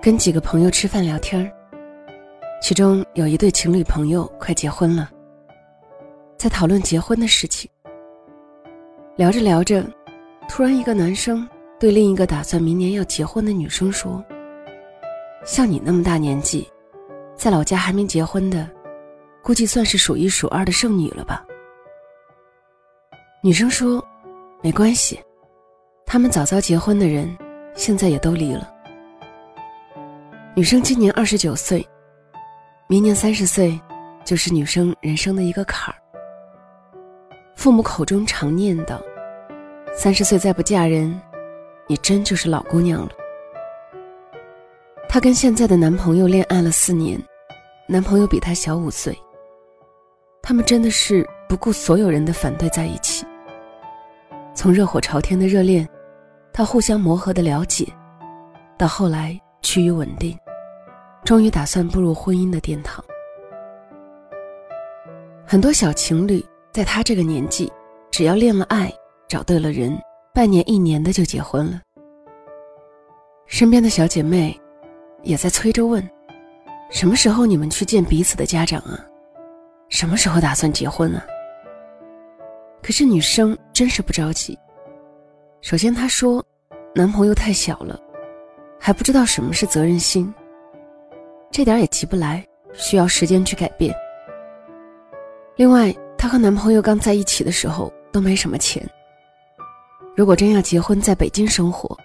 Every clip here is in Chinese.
跟几个朋友吃饭聊天其中有一对情侣朋友快结婚了，在讨论结婚的事情。聊着聊着，突然一个男生对另一个打算明年要结婚的女生说：“像你那么大年纪，在老家还没结婚的，估计算是数一数二的剩女了吧？”女生说：“没关系，他们早早结婚的人，现在也都离了。”女生今年二十九岁，明年三十岁，就是女生人生的一个坎儿。父母口中常念叨：“三十岁再不嫁人，你真就是老姑娘了。”她跟现在的男朋友恋爱了四年，男朋友比她小五岁。他们真的是不顾所有人的反对在一起。从热火朝天的热恋，到互相磨合的了解，到后来趋于稳定。终于打算步入婚姻的殿堂。很多小情侣在他这个年纪，只要恋了爱，找对了人，半年一年的就结婚了。身边的小姐妹也在催着问：什么时候你们去见彼此的家长啊？什么时候打算结婚啊？可是女生真是不着急。首先她说，男朋友太小了，还不知道什么是责任心。这点也急不来，需要时间去改变。另外，她和男朋友刚在一起的时候都没什么钱。如果真要结婚，在北京生活，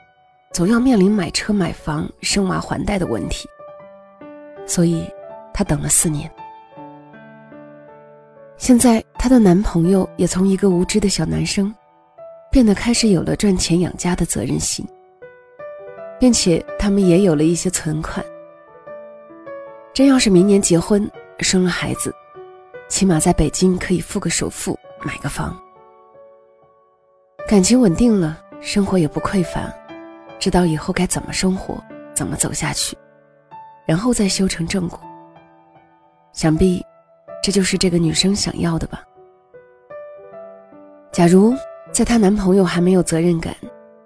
总要面临买车、买房、生娃、还贷的问题。所以，她等了四年。现在，她的男朋友也从一个无知的小男生，变得开始有了赚钱养家的责任心，并且他们也有了一些存款。真要是明年结婚生了孩子，起码在北京可以付个首付买个房。感情稳定了，生活也不匮乏，知道以后该怎么生活，怎么走下去，然后再修成正果。想必，这就是这个女生想要的吧。假如在她男朋友还没有责任感，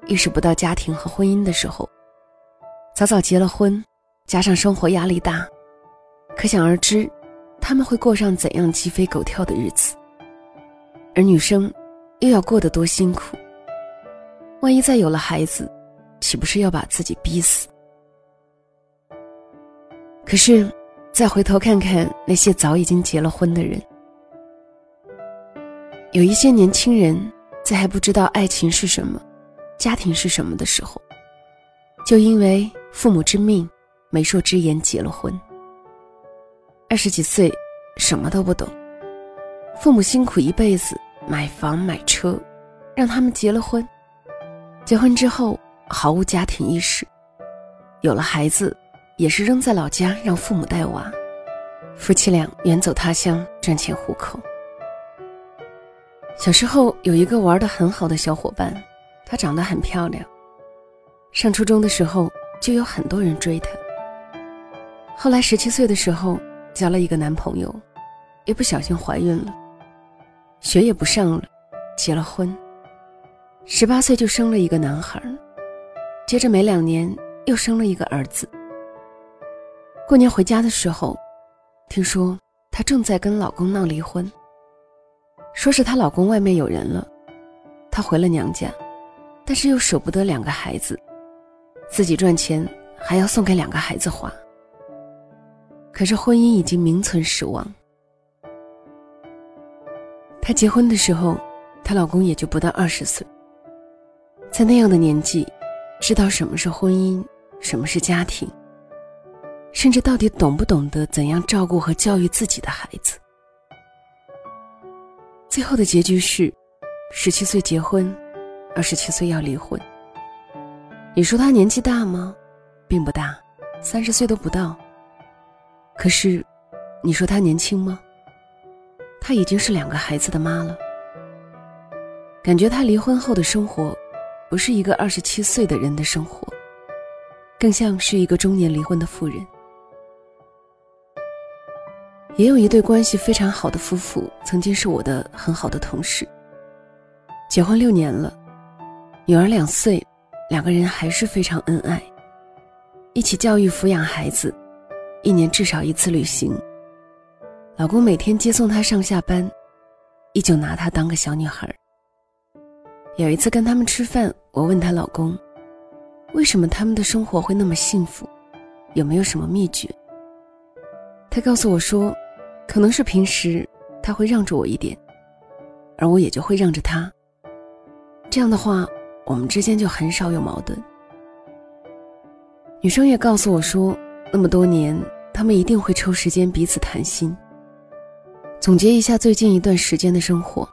意识不到家庭和婚姻的时候，早早结了婚，加上生活压力大。可想而知，他们会过上怎样鸡飞狗跳的日子，而女生又要过得多辛苦。万一再有了孩子，岂不是要把自己逼死？可是，再回头看看那些早已经结了婚的人，有一些年轻人在还不知道爱情是什么、家庭是什么的时候，就因为父母之命、媒妁之言结了婚。二十几岁，什么都不懂。父母辛苦一辈子买房买车，让他们结了婚。结婚之后毫无家庭意识，有了孩子，也是扔在老家让父母带娃。夫妻俩远走他乡赚钱糊口。小时候有一个玩的很好的小伙伴，她长得很漂亮。上初中的时候就有很多人追她。后来十七岁的时候。交了一个男朋友，也不小心怀孕了，学也不上了，结了婚。十八岁就生了一个男孩，接着没两年又生了一个儿子。过年回家的时候，听说她正在跟老公闹离婚，说是她老公外面有人了，她回了娘家，但是又舍不得两个孩子，自己赚钱还要送给两个孩子花。可是婚姻已经名存实亡。她结婚的时候，她老公也就不到二十岁。在那样的年纪，知道什么是婚姻，什么是家庭，甚至到底懂不懂得怎样照顾和教育自己的孩子。最后的结局是，十七岁结婚，二十七岁要离婚。你说她年纪大吗？并不大，三十岁都不到。可是，你说她年轻吗？她已经是两个孩子的妈了。感觉她离婚后的生活，不是一个二十七岁的人的生活，更像是一个中年离婚的妇人。也有一对关系非常好的夫妇，曾经是我的很好的同事。结婚六年了，女儿两岁，两个人还是非常恩爱。一起教育抚养孩子，一年至少一次旅行。老公每天接送她上下班，依旧拿她当个小女孩。有一次跟他们吃饭，我问她老公，为什么他们的生活会那么幸福，有没有什么秘诀？他告诉我说，可能是平时他会让着我一点，而我也就会让着他。这样的话，我们之间就很少有矛盾。女生也告诉我说，那么多年，他们一定会抽时间彼此谈心，总结一下最近一段时间的生活，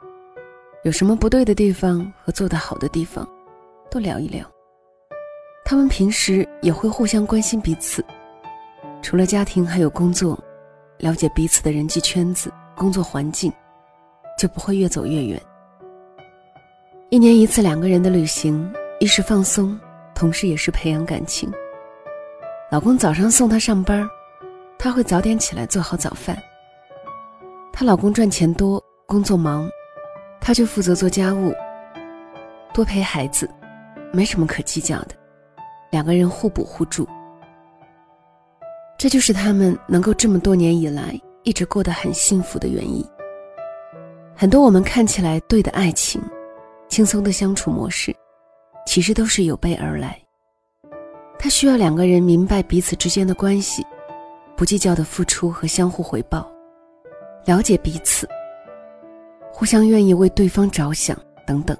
有什么不对的地方和做得好的地方，都聊一聊。他们平时也会互相关心彼此，除了家庭还有工作，了解彼此的人际圈子、工作环境，就不会越走越远。一年一次两个人的旅行，一是放松，同时也是培养感情。老公早上送她上班，她会早点起来做好早饭。她老公赚钱多，工作忙，她就负责做家务，多陪孩子，没什么可计较的，两个人互补互助。这就是他们能够这么多年以来一直过得很幸福的原因。很多我们看起来对的爱情，轻松的相处模式，其实都是有备而来。他需要两个人明白彼此之间的关系，不计较的付出和相互回报，了解彼此，互相愿意为对方着想等等。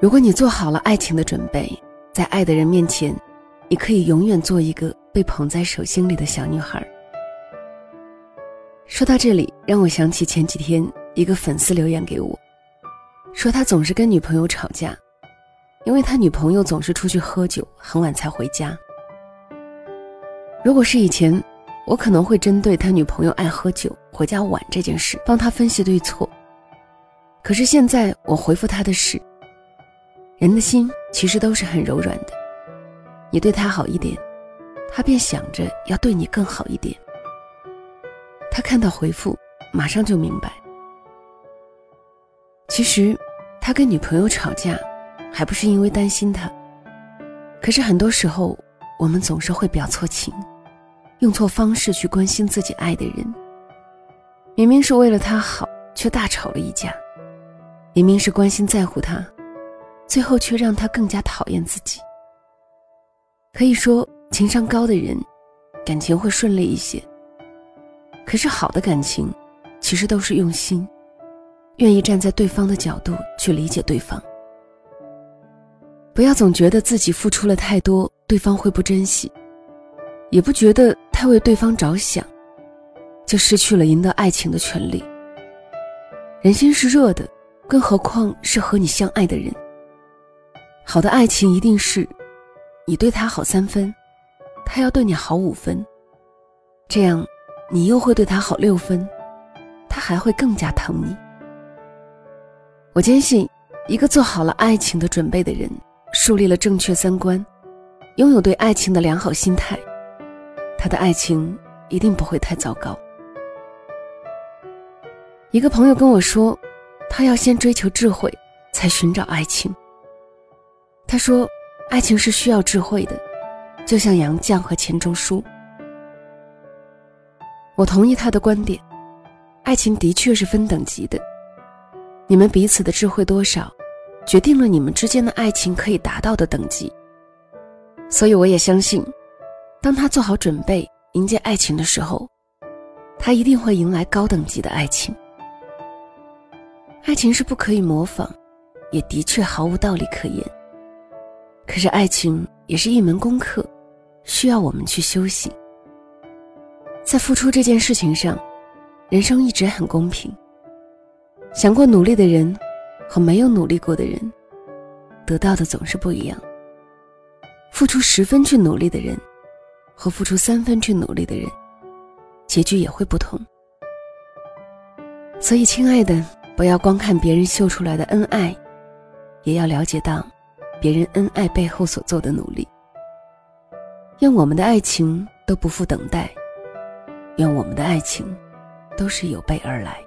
如果你做好了爱情的准备，在爱的人面前，你可以永远做一个被捧在手心里的小女孩。说到这里，让我想起前几天一个粉丝留言给我，说他总是跟女朋友吵架。因为他女朋友总是出去喝酒，很晚才回家。如果是以前，我可能会针对他女朋友爱喝酒、回家晚这件事，帮他分析对错。可是现在，我回复他的是：人的心其实都是很柔软的，你对他好一点，他便想着要对你更好一点。他看到回复，马上就明白，其实他跟女朋友吵架。还不是因为担心他，可是很多时候，我们总是会表错情，用错方式去关心自己爱的人。明明是为了他好，却大吵了一架；明明是关心在乎他，最后却让他更加讨厌自己。可以说，情商高的人，感情会顺利一些。可是好的感情，其实都是用心，愿意站在对方的角度去理解对方。不要总觉得自己付出了太多，对方会不珍惜；也不觉得太为对方着想，就失去了赢得爱情的权利。人心是热的，更何况是和你相爱的人。好的爱情一定是，你对他好三分，他要对你好五分，这样你又会对他好六分，他还会更加疼你。我坚信，一个做好了爱情的准备的人。树立了正确三观，拥有对爱情的良好心态，他的爱情一定不会太糟糕。一个朋友跟我说，他要先追求智慧，才寻找爱情。他说，爱情是需要智慧的，就像杨绛和钱钟书。我同意他的观点，爱情的确是分等级的，你们彼此的智慧多少。决定了你们之间的爱情可以达到的等级，所以我也相信，当他做好准备迎接爱情的时候，他一定会迎来高等级的爱情。爱情是不可以模仿，也的确毫无道理可言。可是爱情也是一门功课，需要我们去修行。在付出这件事情上，人生一直很公平。想过努力的人。和没有努力过的人，得到的总是不一样。付出十分去努力的人，和付出三分去努力的人，结局也会不同。所以，亲爱的，不要光看别人秀出来的恩爱，也要了解到别人恩爱背后所做的努力。愿我们的爱情都不负等待，愿我们的爱情都是有备而来。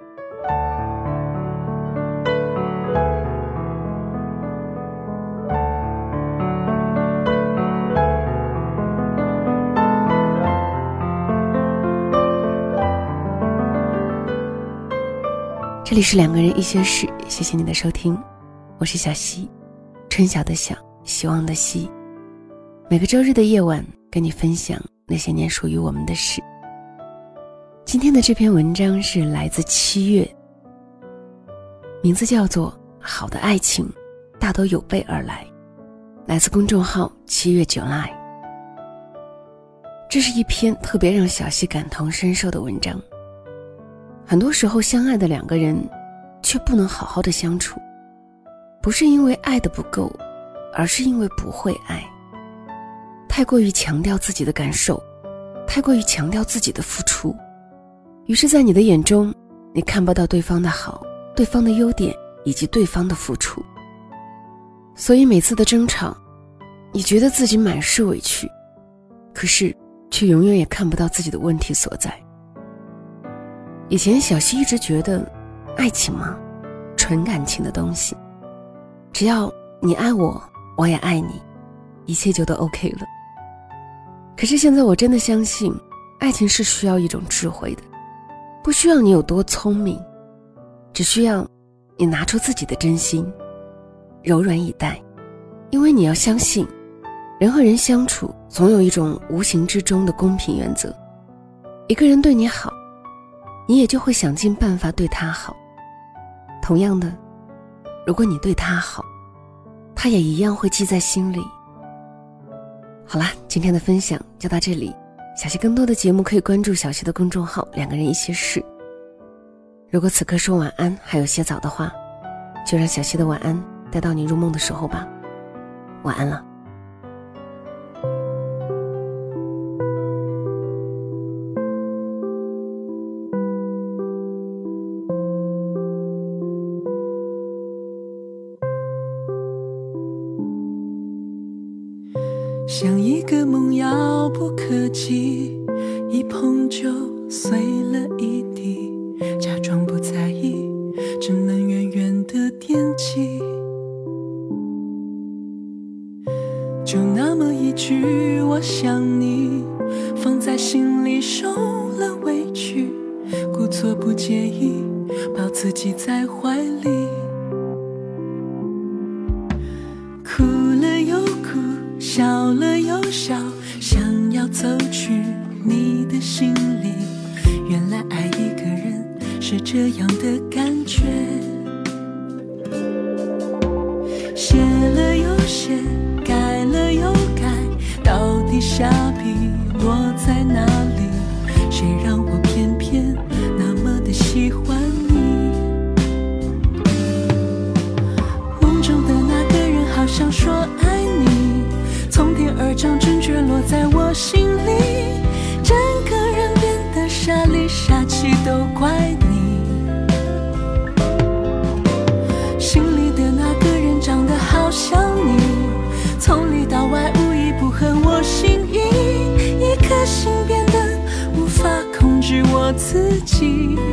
这里是两个人一些事，谢谢你的收听，我是小溪，春晓的晓，希望的希。每个周日的夜晚，跟你分享那些年属于我们的事。今天的这篇文章是来自七月，名字叫做《好的爱情大都有备而来》，来自公众号七月九 line。这是一篇特别让小溪感同身受的文章。很多时候，相爱的两个人，却不能好好的相处，不是因为爱的不够，而是因为不会爱。太过于强调自己的感受，太过于强调自己的付出，于是，在你的眼中，你看不到对方的好，对方的优点以及对方的付出。所以每次的争吵，你觉得自己满是委屈，可是却永远也看不到自己的问题所在。以前小溪一直觉得，爱情嘛，纯感情的东西，只要你爱我，我也爱你，一切就都 OK 了。可是现在我真的相信，爱情是需要一种智慧的，不需要你有多聪明，只需要你拿出自己的真心，柔软以待。因为你要相信，人和人相处总有一种无形之中的公平原则，一个人对你好。你也就会想尽办法对他好。同样的，如果你对他好，他也一样会记在心里。好啦，今天的分享就到这里。小溪更多的节目可以关注小溪的公众号“两个人一些事”。如果此刻说晚安还有些早的话，就让小溪的晚安带到你入梦的时候吧。晚安了。就那么一句我想你，放在心里受了委屈，故作不介意，抱自己在怀里。哭了又哭笑了又笑，想要走去你的心里。原来爱一个人是这样的感觉。写了又写，改了又改，到自己。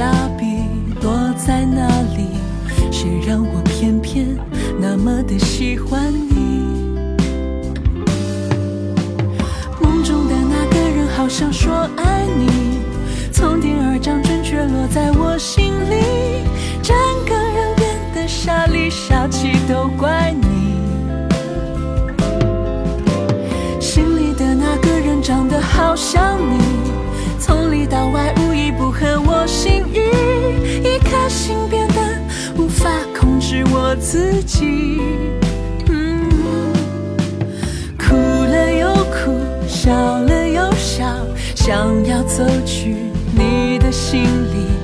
下笔落在哪里？谁让我偏偏那么的喜欢你？梦中的那个人好像说爱你，从天而降，准确落在我心里。整个人变得傻里傻气，都怪你。心里的那个人长得好像你，想要走去你的心里。